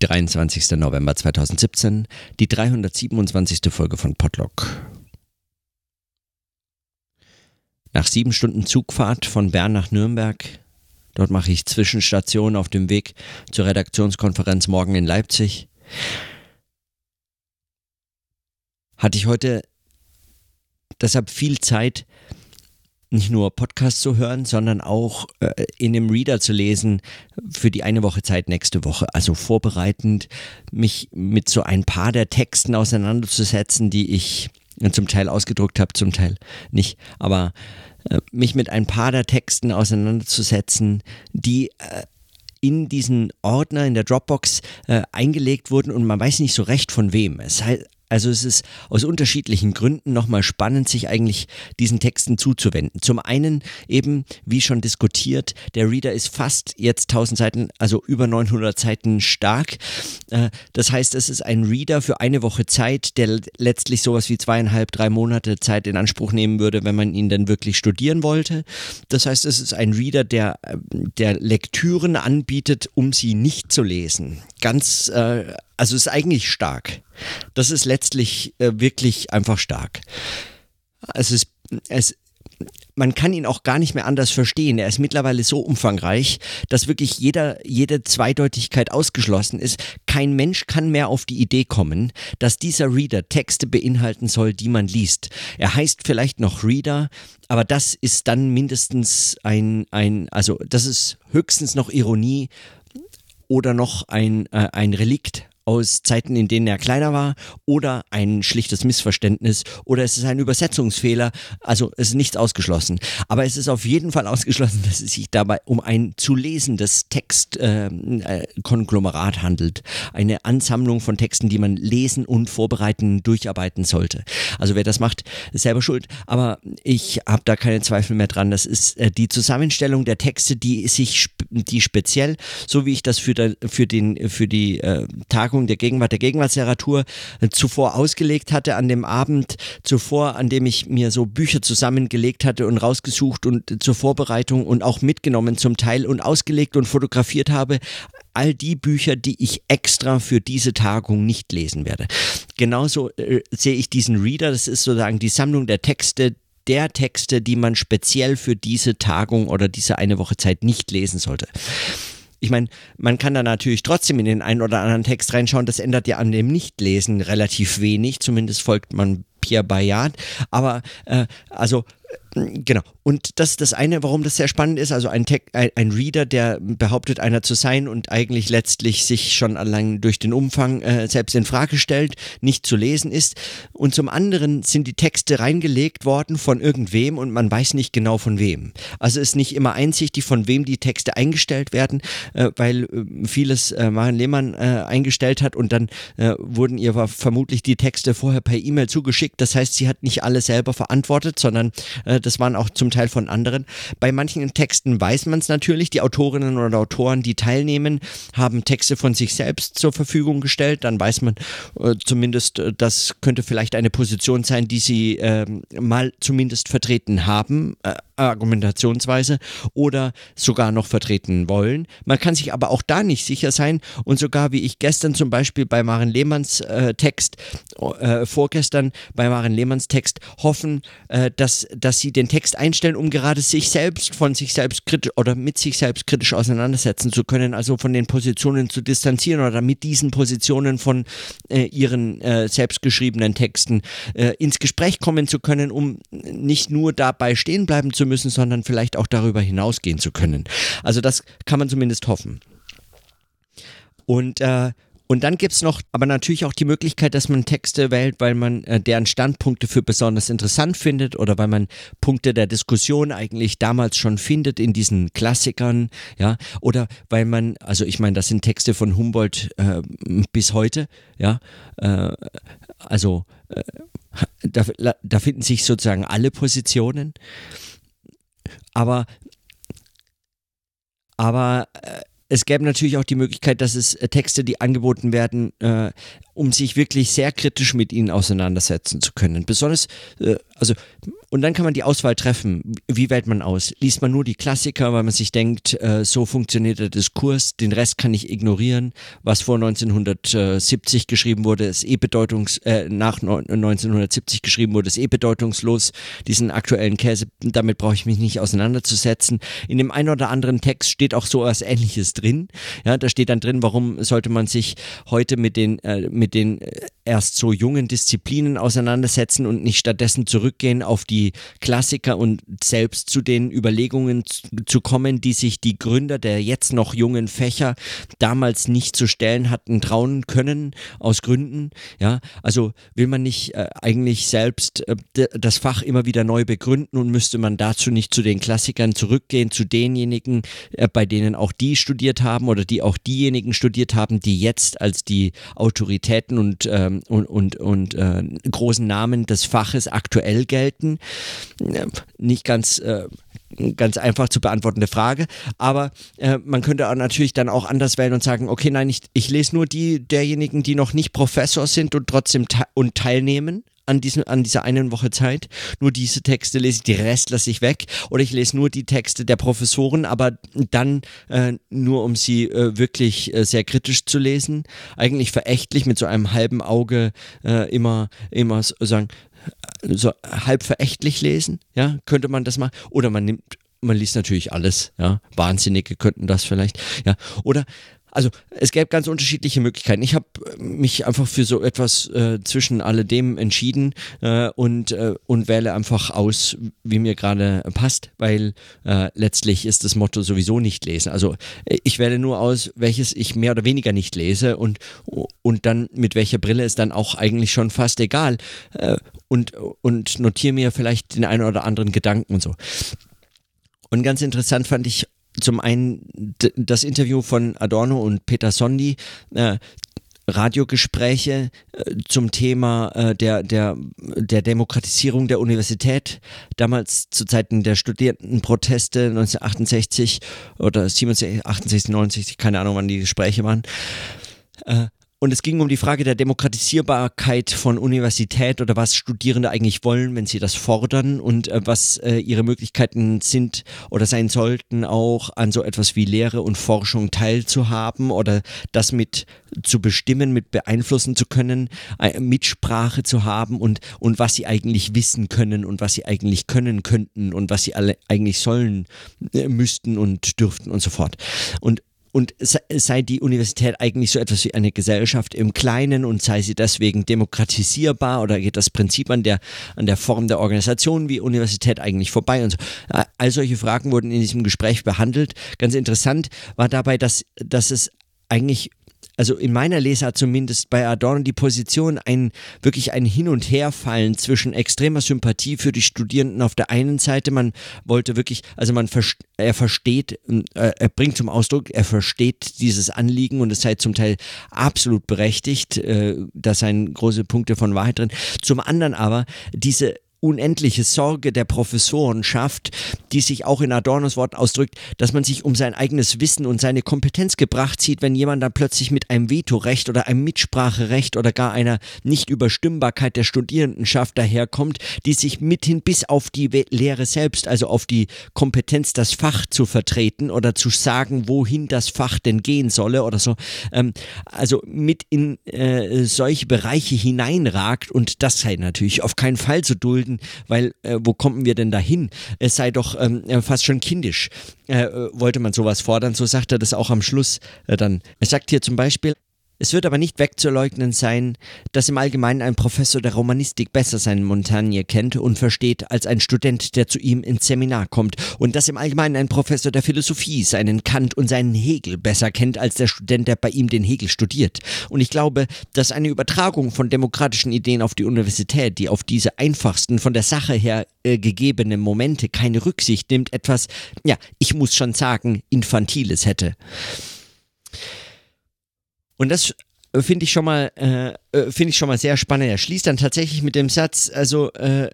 23. November 2017, die 327. Folge von Podlock. Nach sieben Stunden Zugfahrt von Bern nach Nürnberg, dort mache ich Zwischenstation auf dem Weg zur Redaktionskonferenz morgen in Leipzig, hatte ich heute deshalb viel Zeit, nicht nur Podcast zu hören, sondern auch äh, in dem Reader zu lesen für die eine Woche Zeit nächste Woche. Also vorbereitend, mich mit so ein paar der Texten auseinanderzusetzen, die ich zum Teil ausgedruckt habe, zum Teil nicht. Aber äh, mich mit ein paar der Texten auseinanderzusetzen, die äh, in diesen Ordner in der Dropbox äh, eingelegt wurden und man weiß nicht so recht von wem. Es also es ist aus unterschiedlichen Gründen nochmal spannend, sich eigentlich diesen Texten zuzuwenden. Zum einen eben, wie schon diskutiert, der Reader ist fast jetzt 1000 Seiten, also über 900 Seiten stark. Äh, das heißt, es ist ein Reader für eine Woche Zeit, der letztlich sowas wie zweieinhalb, drei Monate Zeit in Anspruch nehmen würde, wenn man ihn dann wirklich studieren wollte. Das heißt, es ist ein Reader, der, der Lektüren anbietet, um sie nicht zu lesen. Ganz, äh, also ist eigentlich stark. Das ist letztlich äh, wirklich einfach stark. Es ist, es, man kann ihn auch gar nicht mehr anders verstehen. Er ist mittlerweile so umfangreich, dass wirklich jeder, jede Zweideutigkeit ausgeschlossen ist. Kein Mensch kann mehr auf die Idee kommen, dass dieser Reader Texte beinhalten soll, die man liest. Er heißt vielleicht noch Reader, aber das ist dann mindestens ein, ein also das ist höchstens noch Ironie oder noch ein, äh, ein Relikt aus Zeiten, in denen er kleiner war oder ein schlichtes Missverständnis oder es ist ein Übersetzungsfehler. Also es ist nichts ausgeschlossen. Aber es ist auf jeden Fall ausgeschlossen, dass es sich dabei um ein zu lesendes Textkonglomerat äh, äh, handelt. Eine Ansammlung von Texten, die man lesen und vorbereiten, durcharbeiten sollte. Also wer das macht, ist selber schuld. Aber ich habe da keine Zweifel mehr dran. Das ist äh, die Zusammenstellung der Texte, die sich, die speziell, so wie ich das für, der, für den, für die äh, Tagung Entdeckung der Gegenwart, der Gegenwartsliteratur äh, zuvor ausgelegt hatte an dem Abend zuvor, an dem ich mir so Bücher zusammengelegt hatte und rausgesucht und äh, zur Vorbereitung und auch mitgenommen zum Teil und ausgelegt und fotografiert habe all die Bücher, die ich extra für diese Tagung nicht lesen werde. Genauso äh, sehe ich diesen Reader, das ist sozusagen die Sammlung der Texte, der Texte, die man speziell für diese Tagung oder diese eine Woche Zeit nicht lesen sollte ich meine, man kann da natürlich trotzdem in den einen oder anderen Text reinschauen. Das ändert ja an dem Nichtlesen relativ wenig. Zumindest folgt man Pierre Bayard. Aber äh, also Genau. Und das das eine, warum das sehr spannend ist. Also ein, ein, ein, Reader, der behauptet, einer zu sein und eigentlich letztlich sich schon allein durch den Umfang äh, selbst in Frage stellt, nicht zu lesen ist. Und zum anderen sind die Texte reingelegt worden von irgendwem und man weiß nicht genau von wem. Also ist nicht immer einsichtig, von wem die Texte eingestellt werden, äh, weil äh, vieles äh, Maren Lehmann äh, eingestellt hat und dann äh, wurden ihr vermutlich die Texte vorher per E-Mail zugeschickt. Das heißt, sie hat nicht alle selber verantwortet, sondern das waren auch zum Teil von anderen. Bei manchen Texten weiß man es natürlich. Die Autorinnen oder Autoren, die teilnehmen, haben Texte von sich selbst zur Verfügung gestellt. Dann weiß man äh, zumindest, äh, das könnte vielleicht eine Position sein, die sie äh, mal zumindest vertreten haben. Äh, Argumentationsweise oder sogar noch vertreten wollen. Man kann sich aber auch da nicht sicher sein und sogar wie ich gestern zum Beispiel bei Maren Lehmanns äh, Text, äh, vorgestern bei Maren Lehmanns Text hoffen, äh, dass, dass sie den Text einstellen, um gerade sich selbst von sich selbst kritisch oder mit sich selbst kritisch auseinandersetzen zu können, also von den Positionen zu distanzieren oder mit diesen Positionen von äh, ihren äh, selbstgeschriebenen Texten äh, ins Gespräch kommen zu können, um nicht nur dabei stehen bleiben zu müssen, sondern vielleicht auch darüber hinausgehen zu können. Also das kann man zumindest hoffen. Und äh, und dann gibt es noch aber natürlich auch die Möglichkeit, dass man Texte wählt, weil man äh, deren Standpunkte für besonders interessant findet oder weil man Punkte der Diskussion eigentlich damals schon findet in diesen Klassikern, ja, oder weil man, also ich meine, das sind Texte von Humboldt äh, bis heute, ja, äh, also äh, da, da finden sich sozusagen alle Positionen. Aber, aber äh, es gäbe natürlich auch die Möglichkeit, dass es äh, Texte, die angeboten werden, äh, um sich wirklich sehr kritisch mit ihnen auseinandersetzen zu können. Besonders, äh, also, und dann kann man die Auswahl treffen. Wie wählt man aus? Liest man nur die Klassiker, weil man sich denkt, äh, so funktioniert der Diskurs, den Rest kann ich ignorieren. Was vor 1970 geschrieben wurde, ist eh bedeutungs, äh, nach 1970 geschrieben wurde, ist eh bedeutungslos. Diesen aktuellen Käse, damit brauche ich mich nicht auseinanderzusetzen. In dem einen oder anderen Text steht auch so was Ähnliches drin. Ja, da steht dann drin, warum sollte man sich heute mit den, äh, mit den äh, erst so jungen Disziplinen auseinandersetzen und nicht stattdessen zurückgehen auf die Klassiker und selbst zu den Überlegungen zu kommen, die sich die Gründer der jetzt noch jungen Fächer damals nicht zu stellen hatten trauen können aus Gründen. Ja, also will man nicht äh, eigentlich selbst äh, das Fach immer wieder neu begründen und müsste man dazu nicht zu den Klassikern zurückgehen, zu denjenigen, äh, bei denen auch die studiert haben oder die auch diejenigen studiert haben, die jetzt als die Autoritäten und ähm, und, und, und äh, großen Namen des Faches aktuell gelten. Nicht ganz äh, ganz einfach zu beantwortende Frage. Aber äh, man könnte auch natürlich dann auch anders wählen und sagen, okay, nein, ich, ich lese nur die derjenigen, die noch nicht Professor sind und trotzdem te und teilnehmen an, diesem, an dieser einen Woche Zeit. Nur diese Texte lese ich, die Rest lasse ich weg. Oder ich lese nur die Texte der Professoren, aber dann äh, nur, um sie äh, wirklich äh, sehr kritisch zu lesen. Eigentlich verächtlich mit so einem halben Auge äh, immer, immer sagen, so halb verächtlich lesen, ja, könnte man das mal. Oder man nimmt man liest natürlich alles, ja. Wahnsinnige könnten das vielleicht, ja. Oder also es gäbe ganz unterschiedliche Möglichkeiten. Ich habe äh, mich einfach für so etwas äh, zwischen alledem entschieden äh, und, äh, und wähle einfach aus, wie mir gerade passt, weil äh, letztlich ist das Motto sowieso nicht lesen. Also äh, ich wähle nur aus, welches ich mehr oder weniger nicht lese und, und dann mit welcher Brille ist dann auch eigentlich schon fast egal und, und notiere mir vielleicht den einen oder anderen Gedanken und so. Und ganz interessant fand ich zum einen das Interview von Adorno und Peter Sondi, äh, Radiogespräche äh, zum Thema äh, der, der, der Demokratisierung der Universität, damals zu Zeiten der Studierendenproteste 1968 oder 67, 68, 69, keine Ahnung, wann die Gespräche waren. Äh, und es ging um die Frage der Demokratisierbarkeit von Universität oder was Studierende eigentlich wollen, wenn sie das fordern und äh, was äh, ihre Möglichkeiten sind oder sein sollten, auch an so etwas wie Lehre und Forschung teilzuhaben oder das mit zu bestimmen, mit beeinflussen zu können, äh, Mitsprache zu haben und, und was sie eigentlich wissen können und was sie eigentlich können könnten und was sie alle eigentlich sollen, äh, müssten und dürften und so fort. Und und sei die Universität eigentlich so etwas wie eine Gesellschaft im Kleinen und sei sie deswegen demokratisierbar oder geht das Prinzip an der, an der Form der Organisation wie Universität eigentlich vorbei und so. All solche Fragen wurden in diesem Gespräch behandelt. Ganz interessant war dabei, dass, dass es eigentlich also in meiner Lesart zumindest bei Adorno die Position ein wirklich ein Hin und Herfallen zwischen extremer Sympathie für die Studierenden auf der einen Seite, man wollte wirklich, also man er versteht, äh, er bringt zum Ausdruck, er versteht dieses Anliegen und es sei zum Teil absolut berechtigt, äh, da seien große Punkte von Wahrheit drin. Zum anderen aber diese unendliche Sorge der Professorenschaft, die sich auch in Adornos Wort ausdrückt, dass man sich um sein eigenes Wissen und seine Kompetenz gebracht sieht, wenn jemand dann plötzlich mit einem Vetorecht oder einem Mitspracherecht oder gar einer Nichtüberstimmbarkeit der Studierendenschaft daherkommt, die sich mithin bis auf die Lehre selbst, also auf die Kompetenz, das Fach zu vertreten oder zu sagen, wohin das Fach denn gehen solle oder so, ähm, also mit in äh, solche Bereiche hineinragt und das sei natürlich auf keinen Fall zu dulden bilden, weil äh, wo kommen wir denn dahin? Es sei doch ähm, äh, fast schon kindisch. Äh, äh, wollte man sowas fordern, so sagt er das auch am Schluss äh, dann. Er sagt hier zum Beispiel, es wird aber nicht wegzuleugnen sein, dass im Allgemeinen ein Professor der Romanistik besser seinen Montaigne kennt und versteht als ein Student, der zu ihm ins Seminar kommt, und dass im Allgemeinen ein Professor der Philosophie seinen Kant und seinen Hegel besser kennt als der Student, der bei ihm den Hegel studiert. Und ich glaube, dass eine Übertragung von demokratischen Ideen auf die Universität, die auf diese einfachsten, von der Sache her äh, gegebenen Momente keine Rücksicht nimmt, etwas, ja, ich muss schon sagen, Infantiles hätte. Und das finde ich schon mal, äh, äh, finde ich schon mal sehr spannend. Er schließt dann tatsächlich mit dem Satz, also äh,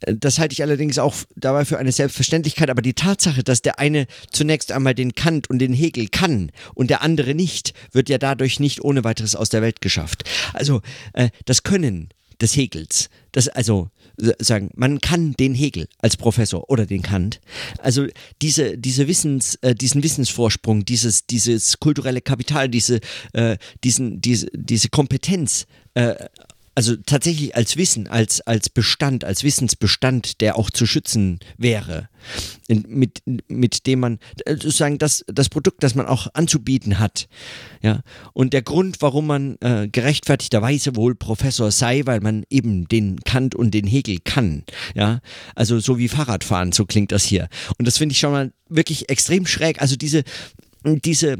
das halte ich allerdings auch dabei für eine Selbstverständlichkeit, aber die Tatsache, dass der eine zunächst einmal den Kant und den Hegel kann und der andere nicht, wird ja dadurch nicht ohne weiteres aus der Welt geschafft. Also äh, das Können des Hegels. Das also sagen, man kann den Hegel als Professor oder den Kant. Also diese, diese Wissens, äh, diesen Wissensvorsprung, dieses, dieses kulturelle Kapital, diese, äh, diesen, diese, diese Kompetenz äh, also tatsächlich als Wissen, als, als Bestand, als Wissensbestand, der auch zu schützen wäre, mit, mit dem man äh, sozusagen das, das Produkt, das man auch anzubieten hat. Ja? Und der Grund, warum man äh, gerechtfertigterweise wohl Professor sei, weil man eben den Kant und den Hegel kann. Ja? Also so wie Fahrradfahren, so klingt das hier. Und das finde ich schon mal wirklich extrem schräg. Also diese, diese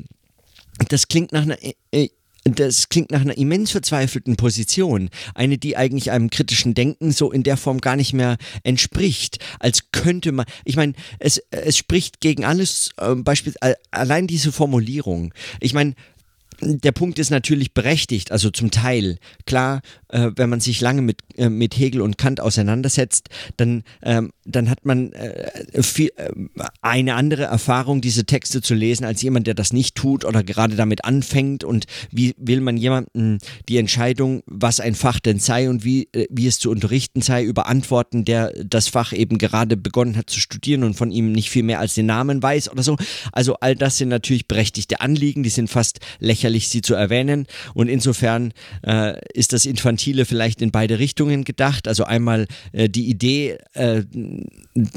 das klingt nach einer äh, das klingt nach einer immens verzweifelten Position. Eine, die eigentlich einem kritischen Denken so in der Form gar nicht mehr entspricht. Als könnte man, ich meine, es, es spricht gegen alles, äh, beispielsweise allein diese Formulierung. Ich meine, der Punkt ist natürlich berechtigt, also zum Teil. Klar, äh, wenn man sich lange mit, äh, mit Hegel und Kant auseinandersetzt, dann, ähm, dann hat man äh, viel, äh, eine andere Erfahrung, diese Texte zu lesen, als jemand, der das nicht tut oder gerade damit anfängt. Und wie will man jemandem die Entscheidung, was ein Fach denn sei und wie, äh, wie es zu unterrichten sei, überantworten, der das Fach eben gerade begonnen hat zu studieren und von ihm nicht viel mehr als den Namen weiß oder so. Also all das sind natürlich berechtigte Anliegen, die sind fast lächerlich, sie zu erwähnen. Und insofern äh, ist das Infantile vielleicht in beide Richtungen gedacht. Also einmal äh, die Idee, äh,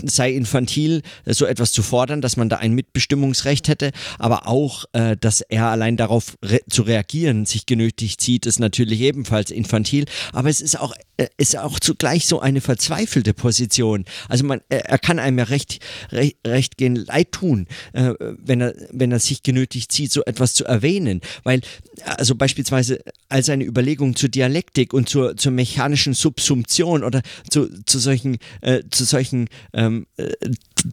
sei infantil, so etwas zu fordern, dass man da ein Mitbestimmungsrecht hätte, aber auch, äh, dass er allein darauf re zu reagieren sich genötigt sieht, ist natürlich ebenfalls infantil. Aber es ist auch, äh, ist auch zugleich so eine verzweifelte Position. Also man, äh, er kann einem ja recht, recht, recht gehen leid tun, äh, wenn er, wenn er sich genötigt sieht, so etwas zu erwähnen, weil also beispielsweise all seine Überlegungen zur Dialektik und zur, zur mechanischen Subsumption oder zu, zu solchen, äh, zu solchen ähm, äh,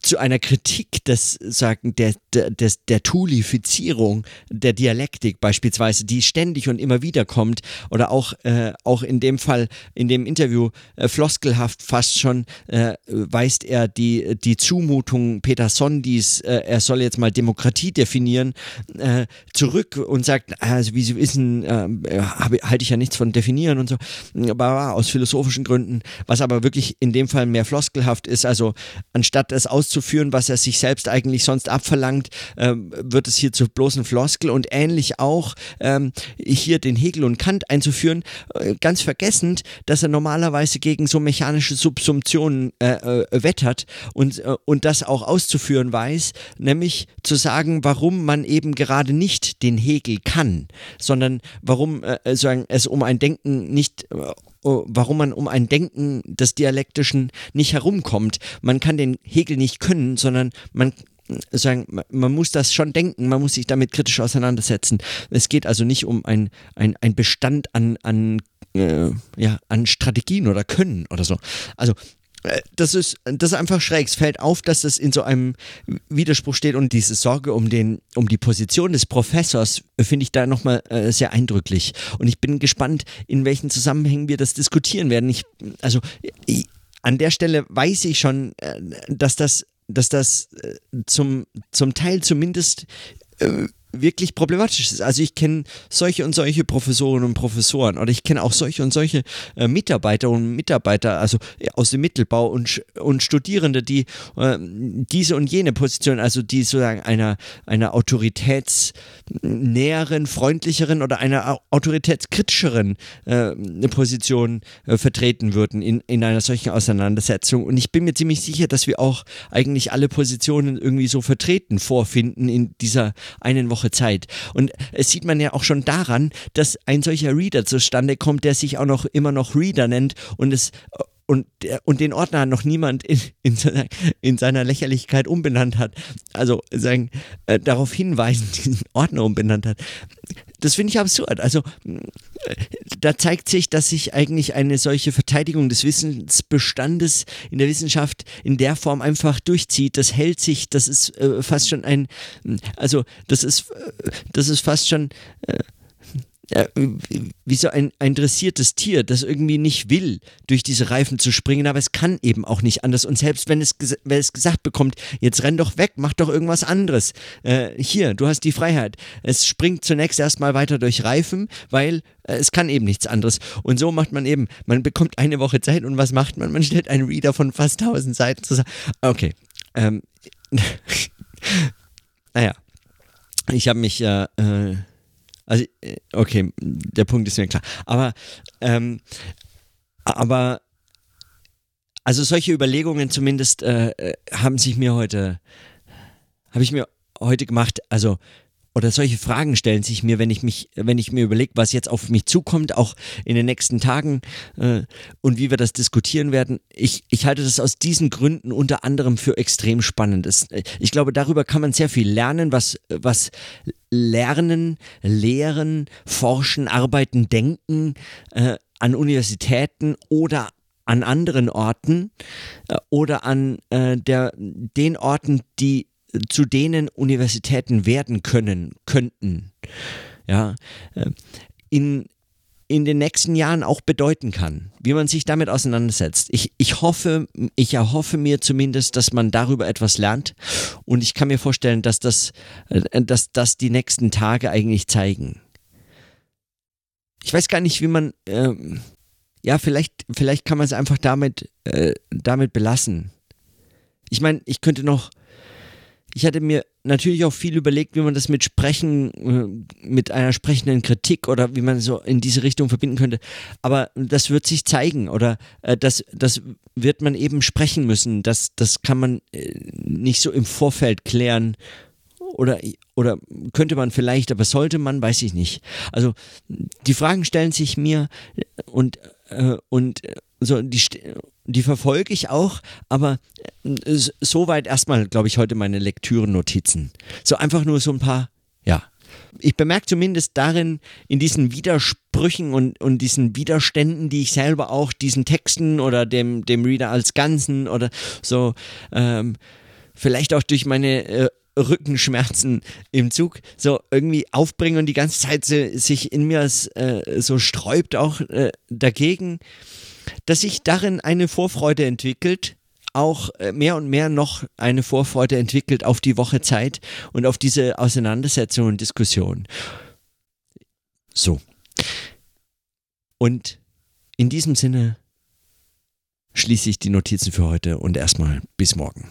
zu einer Kritik des sagen der der der Tulifizierung der Dialektik beispielsweise, die ständig und immer wieder kommt oder auch äh, auch in dem Fall in dem Interview äh, floskelhaft fast schon äh, weist er die die Zumutung Peter Sondis, äh, er soll jetzt mal Demokratie definieren, äh, zurück und sagt, also wie Sie wissen, halte ich ja nichts von definieren und so, aber aus philosophischen Gründen, was aber wirklich in dem Fall mehr floskelhaft ist, also anstatt es auszuführen, was er sich selbst eigentlich sonst abverlangt, ähm, wird es hier zu bloßen Floskel und ähnlich auch ähm, hier den Hegel und Kant einzuführen, äh, ganz vergessend, dass er normalerweise gegen so mechanische Subsumptionen äh, äh, wettert und, äh, und das auch auszuführen weiß, nämlich zu sagen, warum man eben gerade nicht den Hegel kann, sondern warum äh, sagen, es um ein Denken nicht äh, warum man um ein Denken des Dialektischen nicht herumkommt. Man kann den Hegel nicht können, sondern man sagen, man muss das schon denken, man muss sich damit kritisch auseinandersetzen. Es geht also nicht um ein, ein, ein Bestand an, an, äh, ja, an Strategien oder Können oder so. Also äh, das ist, das ist einfach schräg. Es fällt auf, dass das in so einem Widerspruch steht und diese Sorge um, den, um die Position des Professors finde ich da nochmal äh, sehr eindrücklich. Und ich bin gespannt, in welchen Zusammenhängen wir das diskutieren werden. Ich, also ich, an der Stelle weiß ich schon, äh, dass das, dass das äh, zum, zum Teil zumindest äh, wirklich problematisch ist. Also ich kenne solche und solche Professorinnen und Professoren oder ich kenne auch solche und solche äh, Mitarbeiter und Mitarbeiter, also aus dem Mittelbau und, und Studierende, die äh, diese und jene Position, also die sozusagen einer, einer autoritätsnäheren, freundlicheren oder einer autoritätskritischeren äh, Position vertreten würden in, in einer solchen Auseinandersetzung. Und ich bin mir ziemlich sicher, dass wir auch eigentlich alle Positionen irgendwie so vertreten vorfinden in dieser einen Woche Zeit. Und es sieht man ja auch schon daran, dass ein solcher Reader zustande kommt, der sich auch noch immer noch Reader nennt und es und, und den Ordner noch niemand in, in, seiner, in seiner Lächerlichkeit umbenannt hat, also sagen, äh, darauf hinweisen, diesen Ordner umbenannt hat. Das finde ich absurd. Also da zeigt sich, dass sich eigentlich eine solche Verteidigung des Wissensbestandes in der Wissenschaft in der Form einfach durchzieht. Das hält sich, das ist äh, fast schon ein, also das ist, äh, das ist fast schon äh, äh, wie so ein, ein dressiertes Tier, das irgendwie nicht will, durch diese Reifen zu springen, aber es kann eben auch nicht anders. Und selbst wenn es, wenn es gesagt bekommt, jetzt renn doch weg, mach doch irgendwas anderes. Äh, hier, du hast die Freiheit. Es springt zunächst erstmal weiter durch Reifen, weil äh, es kann eben nichts anderes. Und so macht man eben, man bekommt eine Woche Zeit und was macht man? Man stellt einen Reader von fast 1000 Seiten zusammen. Okay. Ähm, naja. Ich habe mich äh, äh also, äh, okay, der Punkt ist mir klar. Aber, ähm, aber, also solche Überlegungen zumindest äh, äh, haben sich mir heute, habe ich mir heute gemacht. Also, oder solche Fragen stellen sich mir, wenn ich mich, wenn ich mir überlege, was jetzt auf mich zukommt, auch in den nächsten Tagen äh, und wie wir das diskutieren werden. Ich, ich halte das aus diesen Gründen unter anderem für extrem spannend. Es, äh, ich glaube, darüber kann man sehr viel lernen, was, was Lernen, Lehren, Forschen, Arbeiten, Denken äh, an Universitäten oder an anderen Orten äh, oder an äh, der, den Orten, die zu denen Universitäten werden können, könnten, ja, äh, in, in den nächsten Jahren auch bedeuten kann, wie man sich damit auseinandersetzt. Ich, ich hoffe, ich erhoffe mir zumindest, dass man darüber etwas lernt und ich kann mir vorstellen, dass das, äh, dass das die nächsten Tage eigentlich zeigen. Ich weiß gar nicht, wie man, äh, ja, vielleicht, vielleicht kann man es einfach damit, äh, damit belassen. Ich meine, ich könnte noch ich hatte mir natürlich auch viel überlegt, wie man das mit Sprechen, äh, mit einer sprechenden Kritik oder wie man so in diese Richtung verbinden könnte. Aber das wird sich zeigen oder äh, das, das wird man eben sprechen müssen. Das, das kann man äh, nicht so im Vorfeld klären. Oder, oder könnte man vielleicht, aber sollte man, weiß ich nicht. Also die Fragen stellen sich mir und, äh, und so die die verfolge ich auch, aber äh, soweit erstmal, glaube ich, heute meine Lektürennotizen. So einfach nur so ein paar, ja. Ich bemerke zumindest darin, in diesen Widersprüchen und, und diesen Widerständen, die ich selber auch diesen Texten oder dem, dem Reader als Ganzen oder so, ähm, vielleicht auch durch meine äh, Rückenschmerzen im Zug so irgendwie aufbringen und die ganze Zeit so, sich in mir äh, so sträubt auch äh, dagegen dass sich darin eine Vorfreude entwickelt, auch äh, mehr und mehr noch eine Vorfreude entwickelt auf die Woche Zeit und auf diese Auseinandersetzung und Diskussion. So. Und in diesem Sinne schließe ich die Notizen für heute und erstmal bis morgen.